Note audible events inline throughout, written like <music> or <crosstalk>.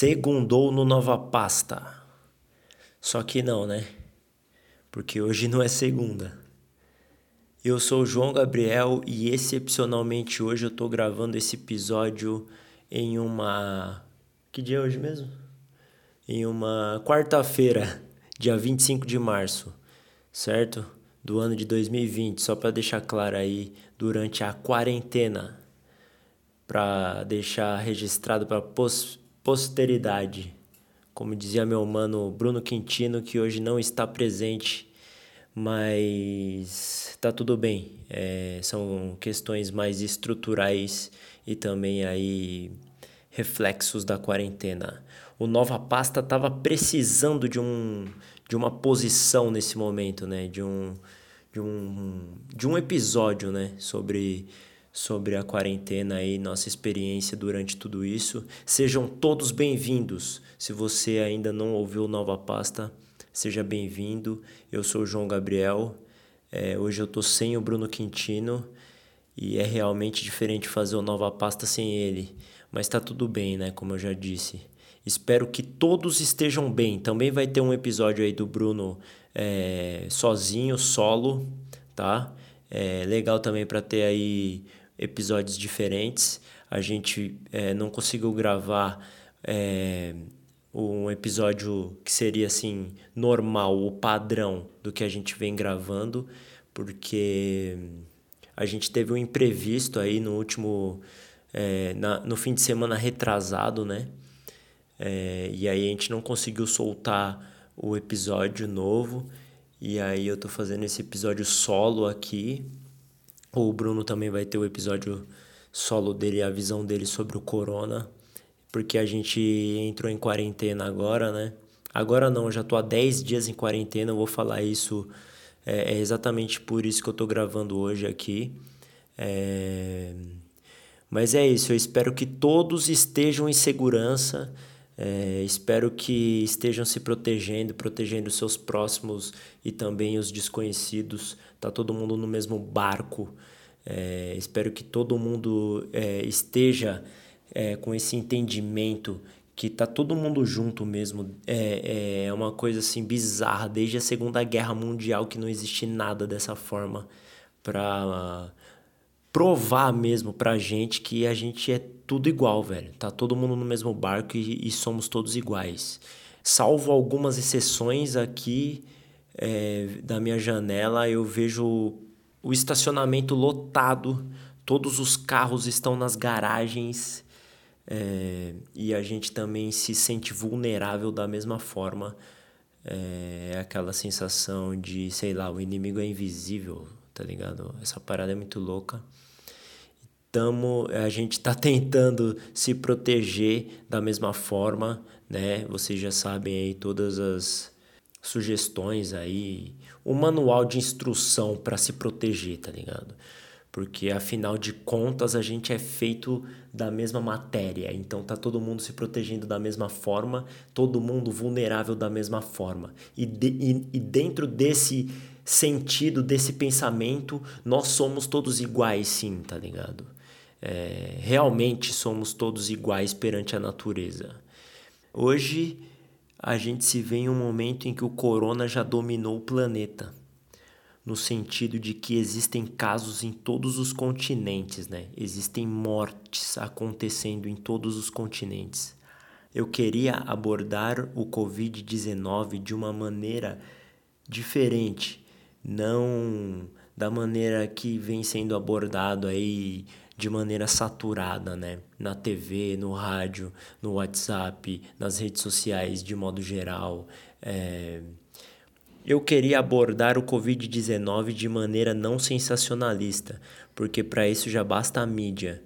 Segundou no Nova Pasta. Só que não, né? Porque hoje não é segunda. Eu sou o João Gabriel e excepcionalmente hoje eu tô gravando esse episódio em uma. Que dia é hoje mesmo? Em uma quarta-feira, dia 25 de março, certo? Do ano de 2020, só para deixar claro aí, durante a quarentena, para deixar registrado para pos posteridade. Como dizia meu mano Bruno Quintino, que hoje não está presente, mas tá tudo bem. É, são questões mais estruturais e também aí reflexos da quarentena. O Nova Pasta estava precisando de um de uma posição nesse momento, né? De um de um de um episódio, né, sobre sobre a quarentena e nossa experiência durante tudo isso. Sejam todos bem-vindos. Se você ainda não ouviu Nova Pasta, seja bem-vindo. Eu sou o João Gabriel. É, hoje eu tô sem o Bruno Quintino e é realmente diferente fazer o Nova Pasta sem ele. Mas tá tudo bem, né? Como eu já disse. Espero que todos estejam bem. Também vai ter um episódio aí do Bruno é, sozinho, solo, tá? É legal também para ter aí episódios diferentes. A gente é, não conseguiu gravar é, um episódio que seria assim normal, o padrão do que a gente vem gravando, porque a gente teve um imprevisto aí no último é, na, no fim de semana retrasado, né? É, e aí a gente não conseguiu soltar o episódio novo. E aí eu tô fazendo esse episódio solo aqui o Bruno também vai ter o episódio solo dele, a visão dele sobre o corona, porque a gente entrou em quarentena agora, né? Agora não, já tô há 10 dias em quarentena, eu vou falar isso, é, é exatamente por isso que eu tô gravando hoje aqui. É... Mas é isso, eu espero que todos estejam em segurança, é, espero que estejam se protegendo, protegendo seus próximos e também os desconhecidos. Tá todo mundo no mesmo barco. É, espero que todo mundo é, esteja é, com esse entendimento que tá todo mundo junto mesmo. É, é uma coisa assim bizarra. Desde a Segunda Guerra Mundial que não existe nada dessa forma para provar mesmo pra gente que a gente é tudo igual, velho. Tá todo mundo no mesmo barco e, e somos todos iguais. Salvo algumas exceções aqui é, da minha janela, eu vejo o estacionamento lotado, todos os carros estão nas garagens é, e a gente também se sente vulnerável da mesma forma. É aquela sensação de, sei lá, o inimigo é invisível, tá ligado? Essa parada é muito louca. Tamo, a gente está <laughs> tentando se proteger da mesma forma, né? Vocês já sabem aí todas as sugestões aí, o manual de instrução para se proteger, tá ligado? Porque afinal de contas a gente é feito da mesma matéria, então tá todo mundo se protegendo da mesma forma, todo mundo vulnerável da mesma forma. E, de, e, e dentro desse sentido, desse pensamento, nós somos todos iguais, sim, tá ligado? É, realmente somos todos iguais perante a natureza. Hoje a gente se vê em um momento em que o corona já dominou o planeta, no sentido de que existem casos em todos os continentes, né? Existem mortes acontecendo em todos os continentes. Eu queria abordar o COVID-19 de uma maneira diferente, não da maneira que vem sendo abordado aí de maneira saturada, né? Na TV, no rádio, no WhatsApp, nas redes sociais de modo geral. É... Eu queria abordar o Covid-19 de maneira não sensacionalista, porque para isso já basta a mídia,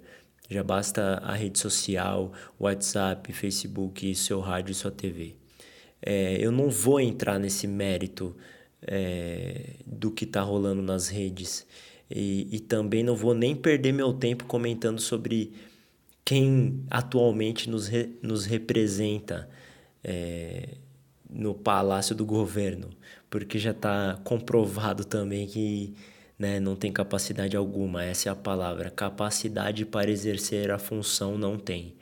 já basta a rede social, WhatsApp, Facebook, seu rádio e sua TV. É, eu não vou entrar nesse mérito é, do que está rolando nas redes. E, e também não vou nem perder meu tempo comentando sobre quem atualmente nos, re, nos representa é, no palácio do governo, porque já está comprovado também que né, não tem capacidade alguma, essa é a palavra. Capacidade para exercer a função não tem.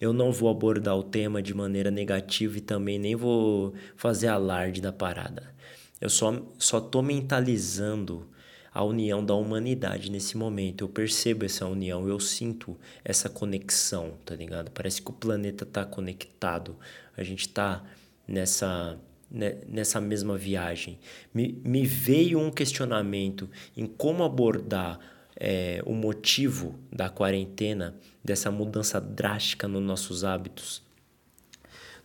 Eu não vou abordar o tema de maneira negativa e também nem vou fazer alarde da parada. Eu só, só tô mentalizando a união da humanidade nesse momento. Eu percebo essa união, eu sinto essa conexão, tá ligado? Parece que o planeta tá conectado. A gente tá nessa né, nessa mesma viagem. Me, me veio um questionamento em como abordar é, o motivo da quarentena, dessa mudança drástica nos nossos hábitos,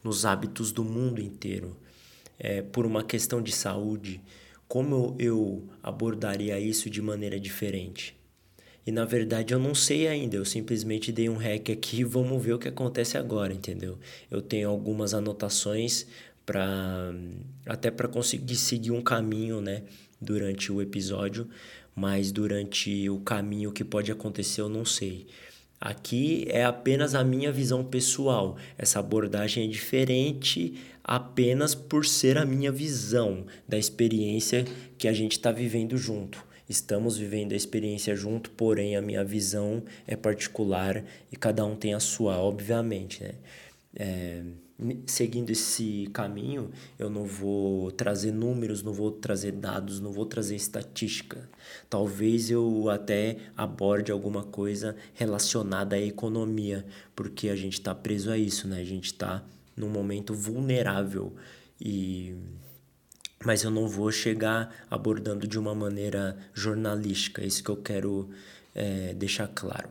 nos hábitos do mundo inteiro, é, por uma questão de saúde, como eu abordaria isso de maneira diferente? E na verdade eu não sei ainda, eu simplesmente dei um hack aqui e vamos ver o que acontece agora, entendeu? Eu tenho algumas anotações para até para conseguir seguir um caminho, né, durante o episódio, mas durante o caminho que pode acontecer eu não sei. Aqui é apenas a minha visão pessoal. Essa abordagem é diferente apenas por ser a minha visão da experiência que a gente está vivendo junto. Estamos vivendo a experiência junto, porém a minha visão é particular e cada um tem a sua, obviamente, né? É, seguindo esse caminho, eu não vou trazer números, não vou trazer dados, não vou trazer estatística. Talvez eu até aborde alguma coisa relacionada à economia, porque a gente está preso a isso, né? A gente está num momento vulnerável e mas eu não vou chegar abordando de uma maneira jornalística, isso que eu quero é, deixar claro.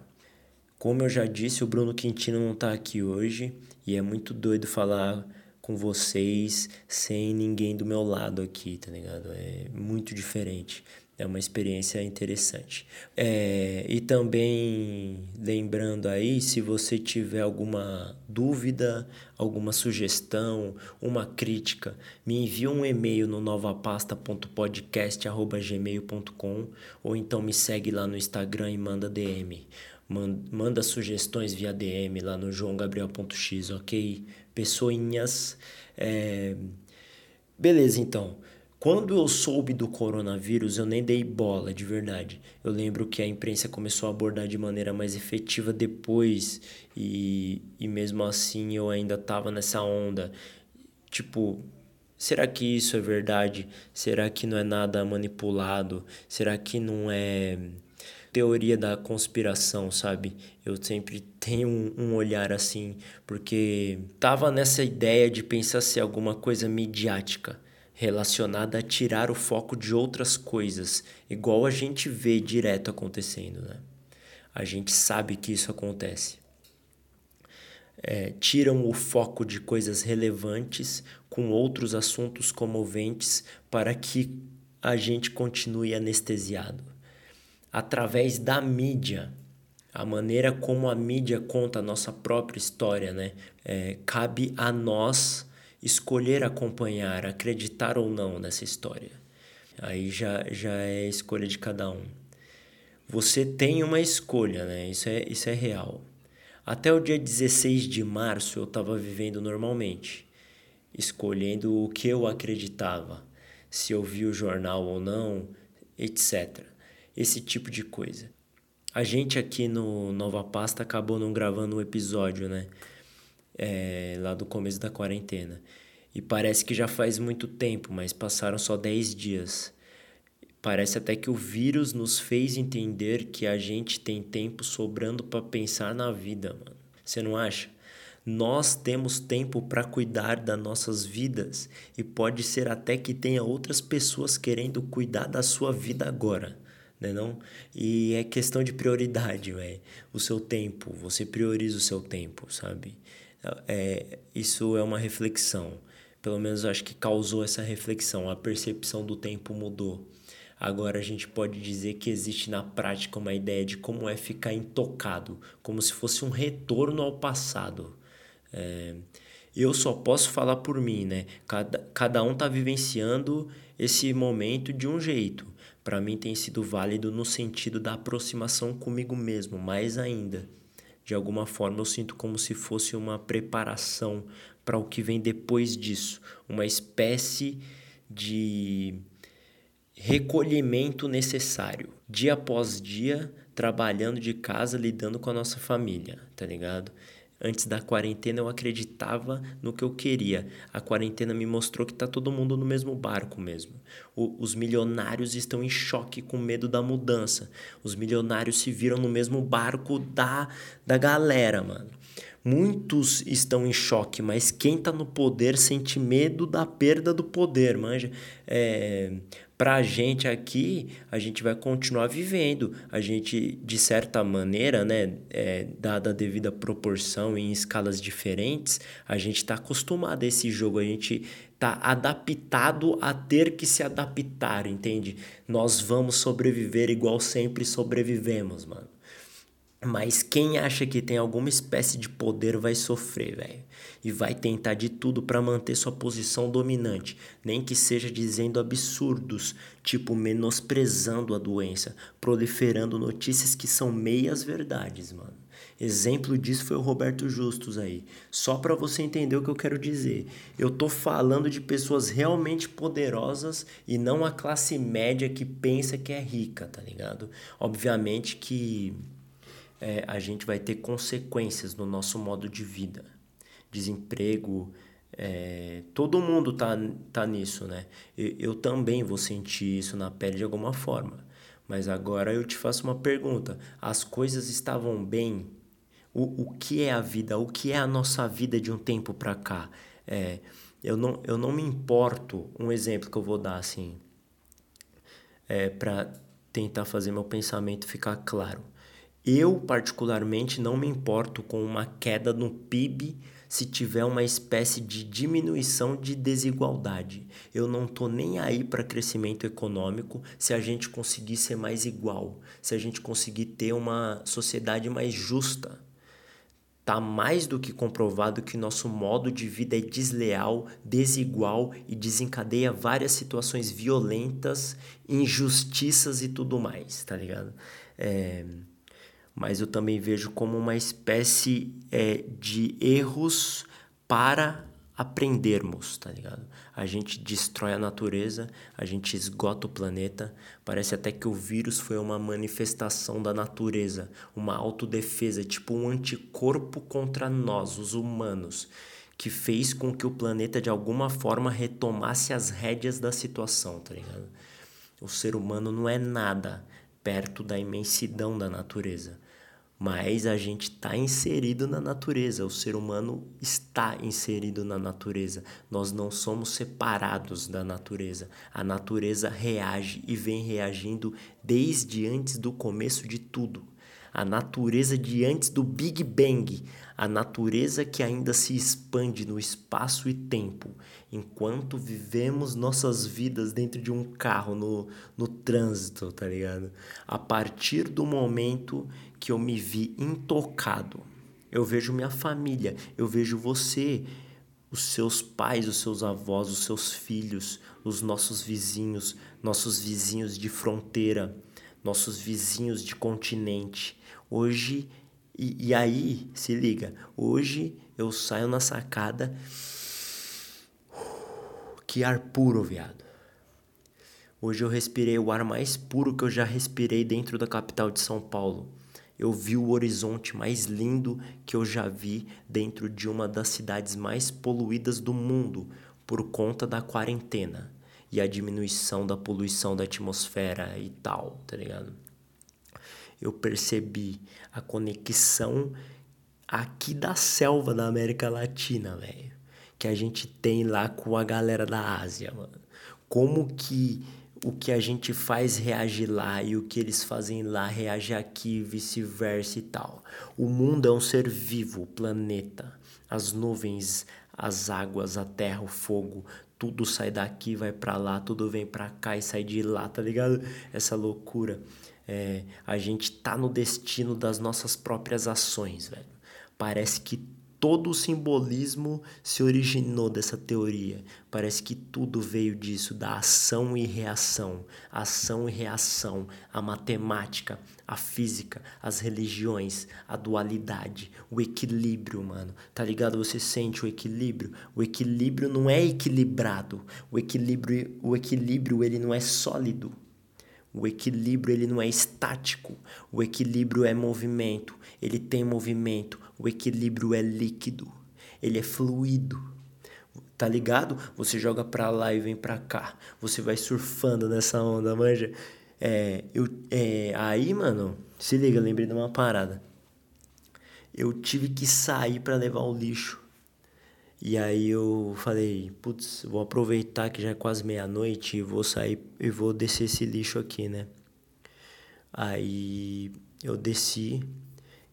Como eu já disse, o Bruno Quintino não está aqui hoje e é muito doido falar com vocês sem ninguém do meu lado aqui, tá ligado? É muito diferente. É uma experiência interessante. É, e também lembrando aí, se você tiver alguma dúvida, alguma sugestão, uma crítica, me envie um e-mail no novapasta.podcast.gmail.com ou então me segue lá no Instagram e manda DM manda sugestões via DM lá no joãogabriel.x, ok? Pessoinhas. É... Beleza, então. Quando eu soube do coronavírus, eu nem dei bola, de verdade. Eu lembro que a imprensa começou a abordar de maneira mais efetiva depois, e, e mesmo assim eu ainda tava nessa onda. Tipo, será que isso é verdade? Será que não é nada manipulado? Será que não é teoria da conspiração, sabe? Eu sempre tenho um, um, olhar assim, porque tava nessa ideia de pensar ser alguma coisa midiática, relacionada a tirar o foco de outras coisas, igual a gente vê direto acontecendo, né? A gente sabe que isso acontece. É, tiram o foco de coisas relevantes com outros assuntos comoventes para que a gente continue anestesiado através da mídia, a maneira como a mídia conta a nossa própria história, né? É, cabe a nós escolher acompanhar, acreditar ou não nessa história. Aí já, já é escolha de cada um. Você tem uma escolha, né? Isso é, isso é real. Até o dia 16 de março eu estava vivendo normalmente, escolhendo o que eu acreditava, se eu vi o jornal ou não, etc esse tipo de coisa. A gente aqui no Nova Pasta acabou não gravando um episódio, né? É, lá do começo da quarentena. E parece que já faz muito tempo, mas passaram só 10 dias. Parece até que o vírus nos fez entender que a gente tem tempo sobrando para pensar na vida, mano. Você não acha? Nós temos tempo para cuidar das nossas vidas e pode ser até que tenha outras pessoas querendo cuidar da sua vida agora né não? E é questão de prioridade, véio. o seu tempo, você prioriza o seu tempo, sabe? É, isso é uma reflexão, pelo menos eu acho que causou essa reflexão, a percepção do tempo mudou. Agora a gente pode dizer que existe na prática uma ideia de como é ficar intocado, como se fosse um retorno ao passado. É, eu só posso falar por mim, né? Cada, cada um tá vivenciando esse momento de um jeito para mim tem sido válido no sentido da aproximação comigo mesmo, mais ainda. De alguma forma eu sinto como se fosse uma preparação para o que vem depois disso, uma espécie de recolhimento necessário, dia após dia, trabalhando de casa, lidando com a nossa família, tá ligado? Antes da quarentena eu acreditava no que eu queria. A quarentena me mostrou que tá todo mundo no mesmo barco mesmo. O, os milionários estão em choque com medo da mudança. Os milionários se viram no mesmo barco da, da galera, mano. Muitos estão em choque, mas quem está no poder sente medo da perda do poder, manja. É, para a gente aqui, a gente vai continuar vivendo. A gente, de certa maneira, né, é, dada a devida proporção em escalas diferentes, a gente está acostumado a esse jogo. A gente está adaptado a ter que se adaptar, entende? Nós vamos sobreviver igual sempre sobrevivemos, mano. Mas quem acha que tem alguma espécie de poder vai sofrer, velho. E vai tentar de tudo para manter sua posição dominante, nem que seja dizendo absurdos, tipo menosprezando a doença, proliferando notícias que são meias verdades, mano. Exemplo disso foi o Roberto Justus aí. Só para você entender o que eu quero dizer. Eu tô falando de pessoas realmente poderosas e não a classe média que pensa que é rica, tá ligado? Obviamente que é, a gente vai ter consequências no nosso modo de vida. Desemprego, é, todo mundo tá, tá nisso, né? Eu, eu também vou sentir isso na pele de alguma forma. Mas agora eu te faço uma pergunta: as coisas estavam bem? O, o que é a vida? O que é a nossa vida de um tempo para cá? É, eu, não, eu não me importo. Um exemplo que eu vou dar assim, é, para tentar fazer meu pensamento ficar claro. Eu, particularmente, não me importo com uma queda no PIB se tiver uma espécie de diminuição de desigualdade. Eu não tô nem aí para crescimento econômico se a gente conseguir ser mais igual, se a gente conseguir ter uma sociedade mais justa. Tá mais do que comprovado que nosso modo de vida é desleal, desigual e desencadeia várias situações violentas, injustiças e tudo mais, tá ligado? É mas eu também vejo como uma espécie é, de erros para aprendermos, tá ligado? A gente destrói a natureza, a gente esgota o planeta. Parece até que o vírus foi uma manifestação da natureza, uma autodefesa, tipo um anticorpo contra nós, os humanos, que fez com que o planeta de alguma forma retomasse as rédeas da situação, tá ligado? O ser humano não é nada perto da imensidão da natureza mas a gente está inserido na natureza, o ser humano está inserido na natureza. Nós não somos separados da natureza. A natureza reage e vem reagindo desde antes do começo de tudo. A natureza de antes do Big Bang, a natureza que ainda se expande no espaço e tempo, enquanto vivemos nossas vidas dentro de um carro, no, no trânsito, tá ligado? A partir do momento que eu me vi intocado. Eu vejo minha família, eu vejo você, os seus pais, os seus avós, os seus filhos, os nossos vizinhos, nossos vizinhos de fronteira, nossos vizinhos de continente. Hoje, e, e aí, se liga, hoje eu saio na sacada. Que ar puro, viado. Hoje eu respirei o ar mais puro que eu já respirei dentro da capital de São Paulo eu vi o horizonte mais lindo que eu já vi dentro de uma das cidades mais poluídas do mundo por conta da quarentena e a diminuição da poluição da atmosfera e tal, tá ligado? Eu percebi a conexão aqui da selva da América Latina, velho, que a gente tem lá com a galera da Ásia, mano. Como que o que a gente faz reage lá e o que eles fazem lá reage aqui, vice-versa e tal. O mundo é um ser vivo, o planeta. As nuvens, as águas, a terra, o fogo, tudo sai daqui, vai para lá, tudo vem para cá e sai de lá, tá ligado? Essa loucura. É, a gente tá no destino das nossas próprias ações, velho. Parece que todo o simbolismo se originou dessa teoria. Parece que tudo veio disso, da ação e reação, ação e reação, a matemática, a física, as religiões, a dualidade, o equilíbrio, mano. Tá ligado? Você sente o equilíbrio? O equilíbrio não é equilibrado. O equilíbrio, o equilíbrio ele não é sólido. O equilíbrio ele não é estático. O equilíbrio é movimento. Ele tem movimento. O equilíbrio é líquido. Ele é fluido. Tá ligado? Você joga pra lá e vem pra cá. Você vai surfando nessa onda, manja. É, eu, é, aí, mano, se liga, lembrei de uma parada. Eu tive que sair para levar o lixo. E aí eu falei, putz, vou aproveitar que já é quase meia-noite e vou sair e vou descer esse lixo aqui, né? Aí eu desci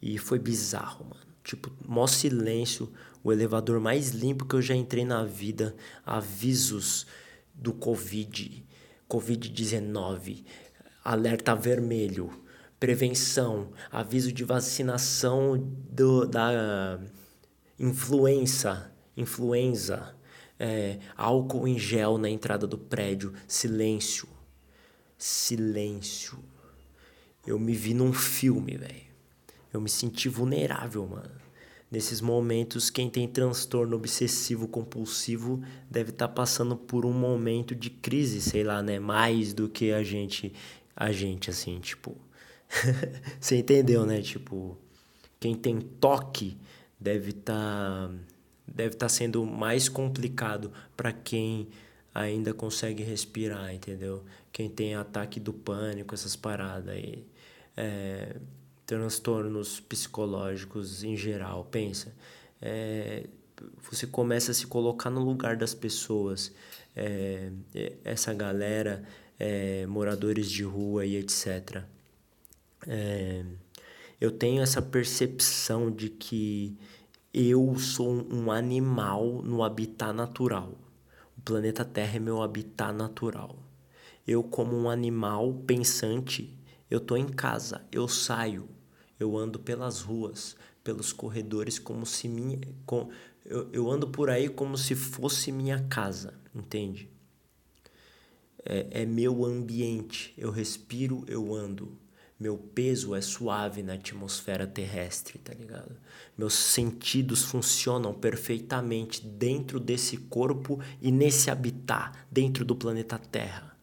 e foi bizarro, mano. Tipo, mó silêncio, o elevador mais limpo que eu já entrei na vida, avisos do Covid, Covid-19, alerta vermelho, prevenção, aviso de vacinação do, da influenza, influenza, é, álcool em gel na entrada do prédio, silêncio, silêncio. Eu me vi num filme, velho. Eu me senti vulnerável, mano. Nesses momentos, quem tem transtorno obsessivo compulsivo deve estar tá passando por um momento de crise, sei lá, né? Mais do que a gente, a gente assim, tipo. <laughs> Você entendeu, né? Tipo, quem tem toque deve estar tá deve estar tá sendo mais complicado para quem ainda consegue respirar, entendeu? Quem tem ataque do pânico, essas paradas aí, é, transtornos psicológicos em geral, pensa, é, você começa a se colocar no lugar das pessoas, é, essa galera, é, moradores de rua e etc. É, eu tenho essa percepção de que eu sou um animal no habitat natural. O planeta Terra é meu habitat natural. Eu, como um animal pensante, eu tô em casa, eu saio, eu ando pelas ruas, pelos corredores como se minha, com, eu, eu ando por aí como se fosse minha casa, entende? É, é meu ambiente, eu respiro, eu ando. Meu peso é suave na atmosfera terrestre, tá ligado? Meus sentidos funcionam perfeitamente dentro desse corpo e nesse habitat, dentro do planeta Terra.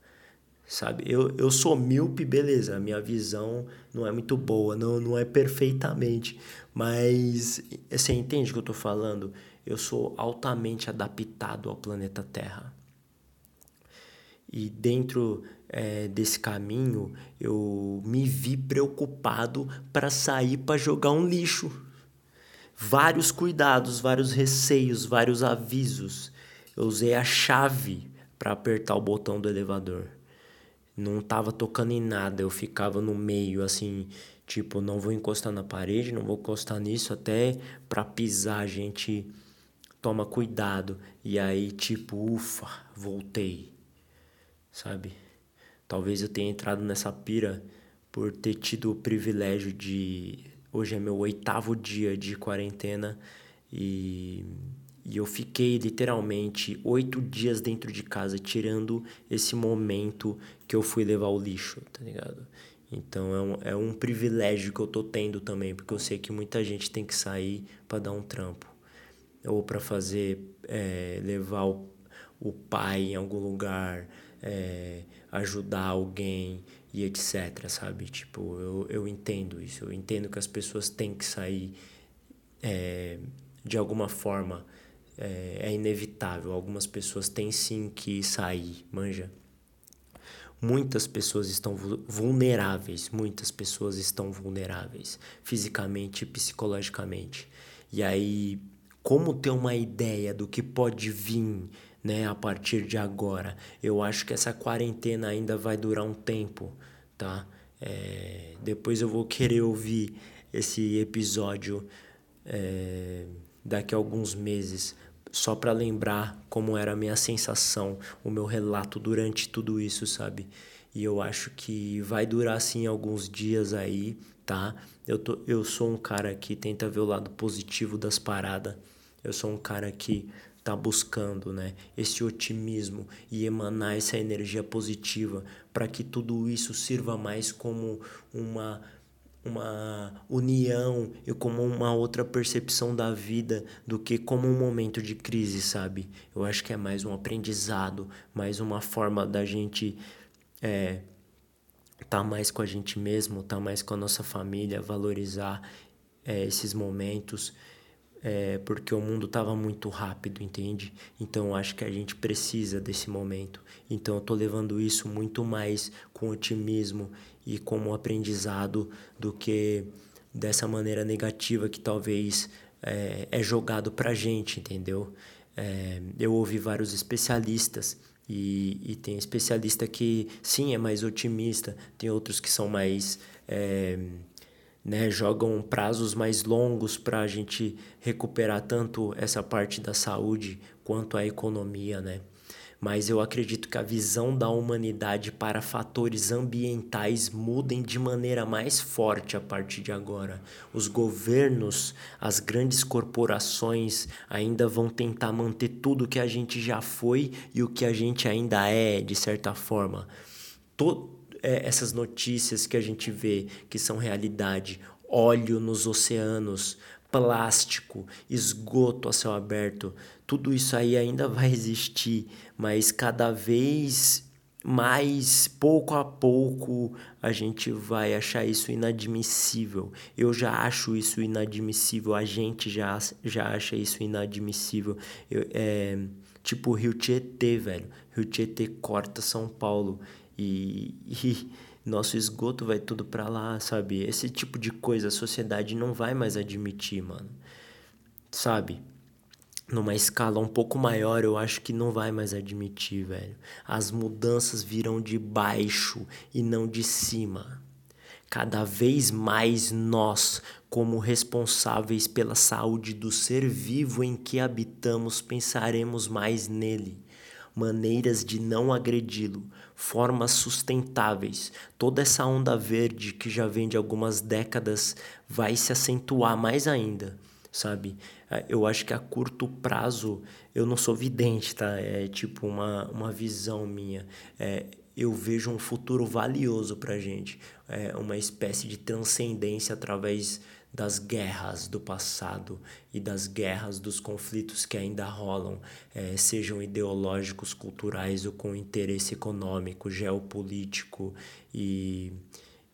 Sabe? Eu, eu sou míope, beleza, minha visão não é muito boa, não, não é perfeitamente, mas você entende o que eu tô falando? Eu sou altamente adaptado ao planeta Terra. E dentro é, desse caminho, eu me vi preocupado para sair para jogar um lixo. Vários cuidados, vários receios, vários avisos. Eu usei a chave para apertar o botão do elevador. Não tava tocando em nada, eu ficava no meio assim, tipo, não vou encostar na parede, não vou encostar nisso até para pisar, a gente toma cuidado. E aí, tipo, ufa, voltei. Sabe? Talvez eu tenha entrado nessa pira por ter tido o privilégio de. Hoje é meu oitavo dia de quarentena e, e eu fiquei literalmente oito dias dentro de casa, tirando esse momento que eu fui levar o lixo, tá ligado? Então é um, é um privilégio que eu tô tendo também, porque eu sei que muita gente tem que sair para dar um trampo ou para fazer, é, levar o, o pai em algum lugar é, ajudar alguém e etc, sabe? Tipo, eu, eu entendo isso. Eu entendo que as pessoas têm que sair é, de alguma forma. É, é inevitável. Algumas pessoas têm sim que sair, manja. Muitas pessoas estão vulneráveis, muitas pessoas estão vulneráveis, fisicamente e psicologicamente. E aí, como ter uma ideia do que pode vir né, a partir de agora. Eu acho que essa quarentena ainda vai durar um tempo, tá? É, depois eu vou querer ouvir esse episódio é, daqui a alguns meses, só para lembrar como era a minha sensação, o meu relato durante tudo isso, sabe? E eu acho que vai durar assim alguns dias aí, tá? Eu, tô, eu sou um cara que tenta ver o lado positivo das paradas. Eu sou um cara que está buscando, né? Esse otimismo e emanar essa energia positiva para que tudo isso sirva mais como uma uma união e como uma outra percepção da vida do que como um momento de crise, sabe? Eu acho que é mais um aprendizado, mais uma forma da gente é, tá mais com a gente mesmo, tá mais com a nossa família, valorizar é, esses momentos, é, porque o mundo estava muito rápido, entende? Então acho que a gente precisa desse momento. Então eu estou levando isso muito mais com otimismo e como aprendizado do que dessa maneira negativa que talvez é, é jogado pra gente, entendeu? É, eu ouvi vários especialistas e, e tem especialista que sim é mais otimista, tem outros que são mais é, né, jogam prazos mais longos para a gente recuperar tanto essa parte da saúde quanto a economia, né? Mas eu acredito que a visão da humanidade para fatores ambientais mudem de maneira mais forte a partir de agora. Os governos, as grandes corporações ainda vão tentar manter tudo que a gente já foi e o que a gente ainda é, de certa forma. É, essas notícias que a gente vê que são realidade, óleo nos oceanos, plástico, esgoto a céu aberto, tudo isso aí ainda <laughs> vai existir, mas cada vez mais, pouco a pouco, a gente vai achar isso inadmissível. Eu já acho isso inadmissível, a gente já, já acha isso inadmissível. Eu, é, tipo Rio Tietê, velho. Rio Tietê corta São Paulo e, <laughs> e nosso esgoto vai tudo para lá, sabe? Esse tipo de coisa a sociedade não vai mais admitir, mano. Sabe? Numa escala um pouco maior, eu acho que não vai mais admitir, velho. As mudanças virão de baixo e não de cima. Cada vez mais nós, como responsáveis pela saúde do ser vivo em que habitamos, pensaremos mais nele maneiras de não agredi-lo, formas sustentáveis. Toda essa onda verde que já vem de algumas décadas vai se acentuar mais ainda, sabe? É, eu acho que a curto prazo, eu não sou vidente, tá? É tipo uma, uma visão minha. É, eu vejo um futuro valioso pra gente, é uma espécie de transcendência através das guerras do passado e das guerras dos conflitos que ainda rolam, é, sejam ideológicos, culturais ou com interesse econômico, geopolítico e,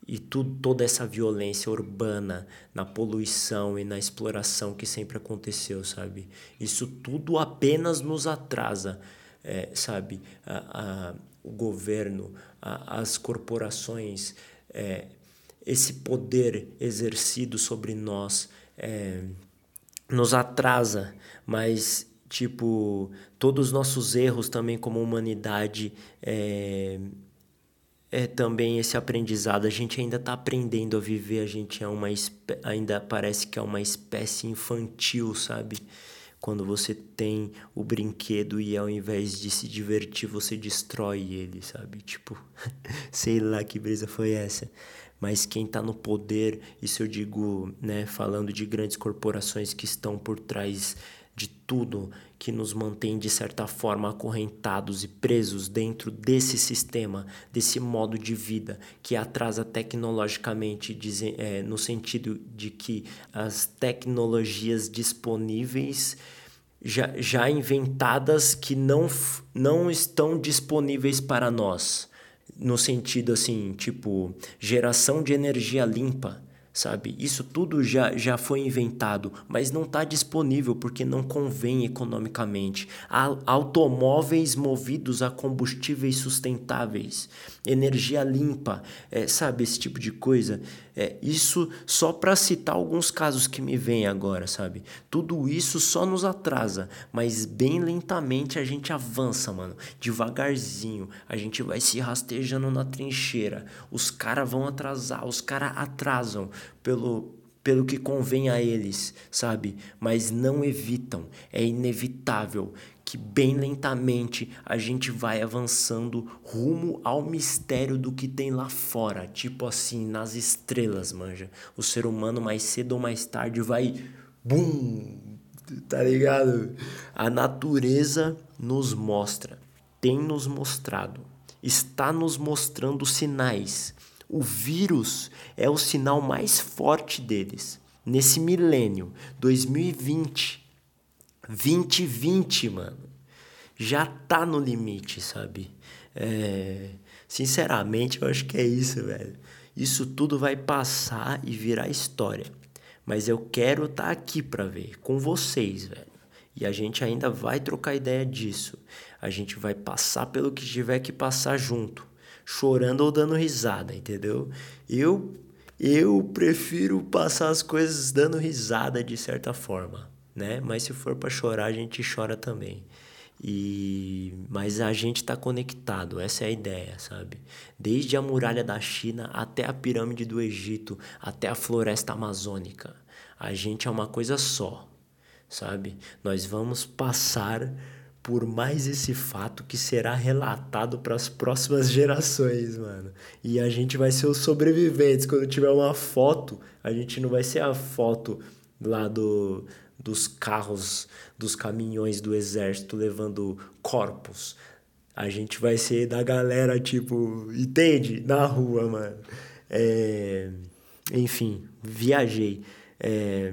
e tudo, toda essa violência urbana na poluição e na exploração que sempre aconteceu, sabe? Isso tudo apenas nos atrasa, é, sabe? A, a, o governo, a, as corporações. É, esse poder exercido sobre nós é, nos atrasa, mas tipo todos os nossos erros também como humanidade é, é também esse aprendizado. A gente ainda está aprendendo a viver, a gente é uma ainda parece que é uma espécie infantil, sabe? Quando você tem o brinquedo e ao invés de se divertir, você destrói ele, sabe? Tipo, <laughs> sei lá que brisa foi essa mas quem está no poder, isso eu digo, né, falando de grandes corporações que estão por trás de tudo que nos mantém de certa forma acorrentados e presos dentro desse sistema, desse modo de vida que atrasa tecnologicamente, é, no sentido de que as tecnologias disponíveis já, já inventadas que não, não estão disponíveis para nós no sentido assim, tipo, geração de energia limpa sabe? Isso tudo já, já foi inventado, mas não está disponível porque não convém economicamente. Há automóveis movidos a combustíveis sustentáveis, energia limpa, é, sabe? Esse tipo de coisa. É, isso só para citar alguns casos que me vêm agora, sabe? Tudo isso só nos atrasa, mas bem lentamente a gente avança, mano. Devagarzinho, a gente vai se rastejando na trincheira. Os caras vão atrasar, os caras atrasam pelo, pelo que convém a eles, sabe? Mas não evitam. É inevitável que bem lentamente a gente vai avançando rumo ao mistério do que tem lá fora, tipo assim, nas estrelas, manja. O ser humano mais cedo ou mais tarde vai bum, tá ligado? A natureza nos mostra, tem nos mostrado, está nos mostrando sinais o vírus é o sinal mais forte deles. Nesse milênio, 2020, 2020, mano, já tá no limite, sabe? É, Sinceramente, eu acho que é isso, velho. Isso tudo vai passar e virar história. Mas eu quero estar tá aqui para ver com vocês, velho. E a gente ainda vai trocar ideia disso. A gente vai passar pelo que tiver que passar junto, chorando ou dando risada, entendeu? Eu eu prefiro passar as coisas dando risada de certa forma, né? Mas se for para chorar, a gente chora também. E mas a gente está conectado, essa é a ideia, sabe? Desde a muralha da China até a pirâmide do Egito, até a floresta amazônica. A gente é uma coisa só, sabe? Nós vamos passar por mais esse fato que será relatado para as próximas gerações, mano. E a gente vai ser os sobreviventes. Quando tiver uma foto, a gente não vai ser a foto lá do dos carros, dos caminhões do exército levando corpos. A gente vai ser da galera, tipo, entende? Na rua, mano. É... Enfim, viajei. É...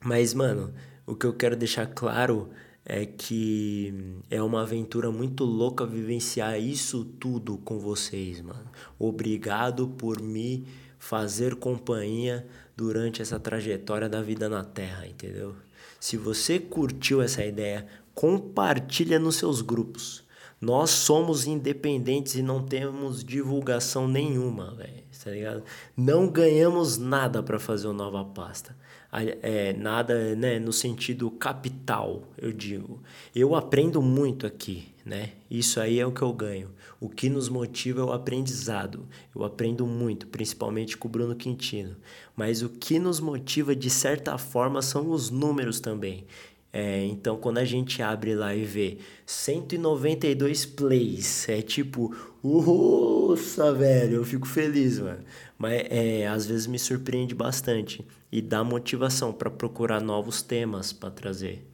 Mas, mano, o que eu quero deixar claro é que é uma aventura muito louca vivenciar isso tudo com vocês, mano. Obrigado por me fazer companhia durante essa trajetória da vida na Terra, entendeu? Se você curtiu essa ideia, compartilha nos seus grupos. Nós somos independentes e não temos divulgação nenhuma, velho, tá ligado? Não ganhamos nada para fazer o Nova Pasta é, nada né, no sentido capital, eu digo. Eu aprendo muito aqui, né? Isso aí é o que eu ganho. O que nos motiva é o aprendizado. Eu aprendo muito, principalmente com o Bruno Quintino. Mas o que nos motiva, de certa forma, são os números também. É, então, quando a gente abre lá e vê 192 plays, é tipo, nossa, velho, eu fico feliz, mano. Mas é, às vezes me surpreende bastante e dá motivação para procurar novos temas para trazer.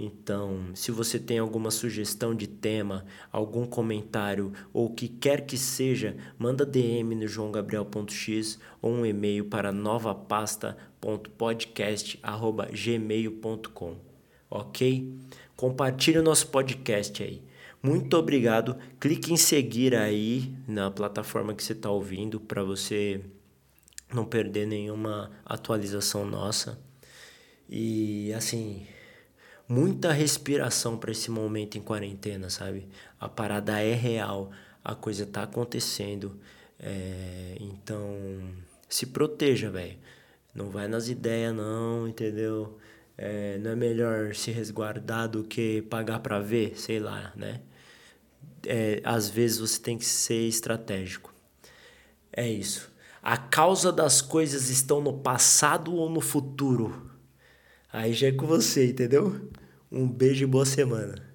Então, se você tem alguma sugestão de tema, algum comentário ou o que quer que seja, manda DM no joãogabriel.x ou um e-mail para novapasta.podcast@gmail.com. OK? Compartilhe o nosso podcast aí. Muito obrigado. Clique em seguir aí na plataforma que você está ouvindo para você não perder nenhuma atualização nossa. E assim, muita respiração para esse momento em quarentena, sabe? A parada é real, a coisa tá acontecendo. É, então, se proteja, velho. Não vai nas ideias, não, entendeu? É, não é melhor se resguardar do que pagar para ver, sei lá, né? É, às vezes você tem que ser estratégico. É isso. A causa das coisas estão no passado ou no futuro? Aí já é com você, entendeu? Um beijo e boa semana.